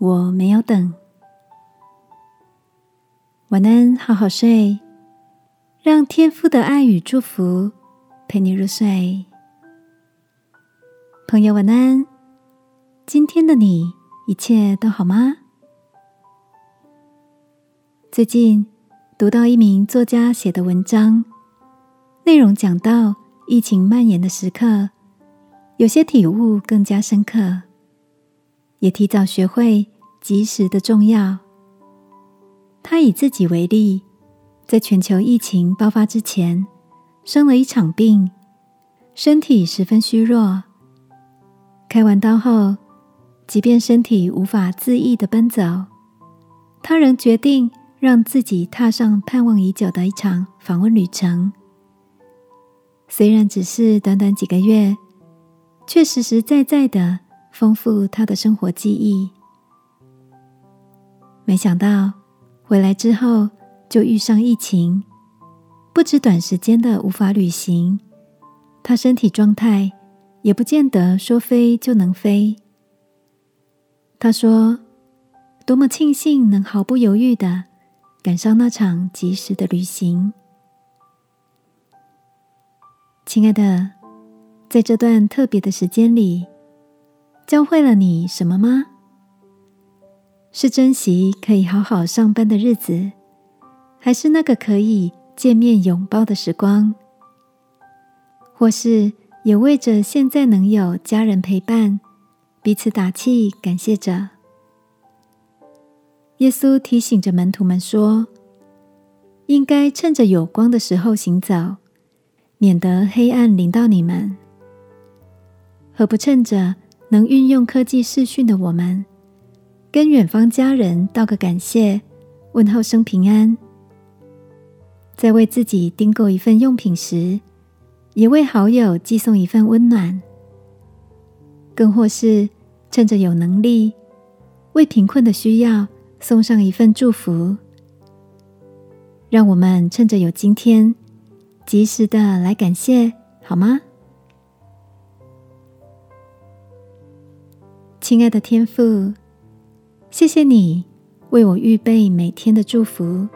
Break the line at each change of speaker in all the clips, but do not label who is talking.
我没有等，晚安，好好睡，让天父的爱与祝福陪你入睡。朋友，晚安。今天的你一切都好吗？最近读到一名作家写的文章，内容讲到疫情蔓延的时刻，有些体悟更加深刻。也提早学会及时的重要。他以自己为例，在全球疫情爆发之前，生了一场病，身体十分虚弱。开完刀后，即便身体无法自意的奔走，他仍决定让自己踏上盼望已久的一场访问旅程。虽然只是短短几个月，却实实在在的。丰富他的生活记忆，没想到回来之后就遇上疫情，不止短时间的无法旅行，他身体状态也不见得说飞就能飞。他说：“多么庆幸能毫不犹豫的赶上那场及时的旅行。”亲爱的，在这段特别的时间里。教会了你什么吗？是珍惜可以好好上班的日子，还是那个可以见面拥抱的时光？或是也为着现在能有家人陪伴，彼此打气，感谢着？耶稣提醒着门徒们说：“应该趁着有光的时候行走，免得黑暗临到你们。何不趁着？”能运用科技视讯的我们，跟远方家人道个感谢，问候声平安，在为自己订购一份用品时，也为好友寄送一份温暖，更或是趁着有能力，为贫困的需要送上一份祝福。让我们趁着有今天，及时的来感谢，好吗？亲爱的天父，谢谢你为我预备每天的祝福，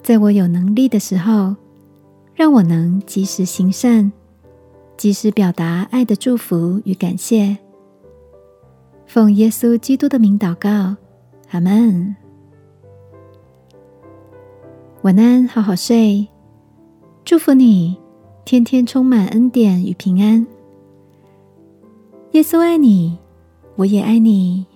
在我有能力的时候，让我能及时行善，及时表达爱的祝福与感谢。奉耶稣基督的名祷告，阿门。晚安，好好睡，祝福你，天天充满恩典与平安。耶稣爱你。我也爱你。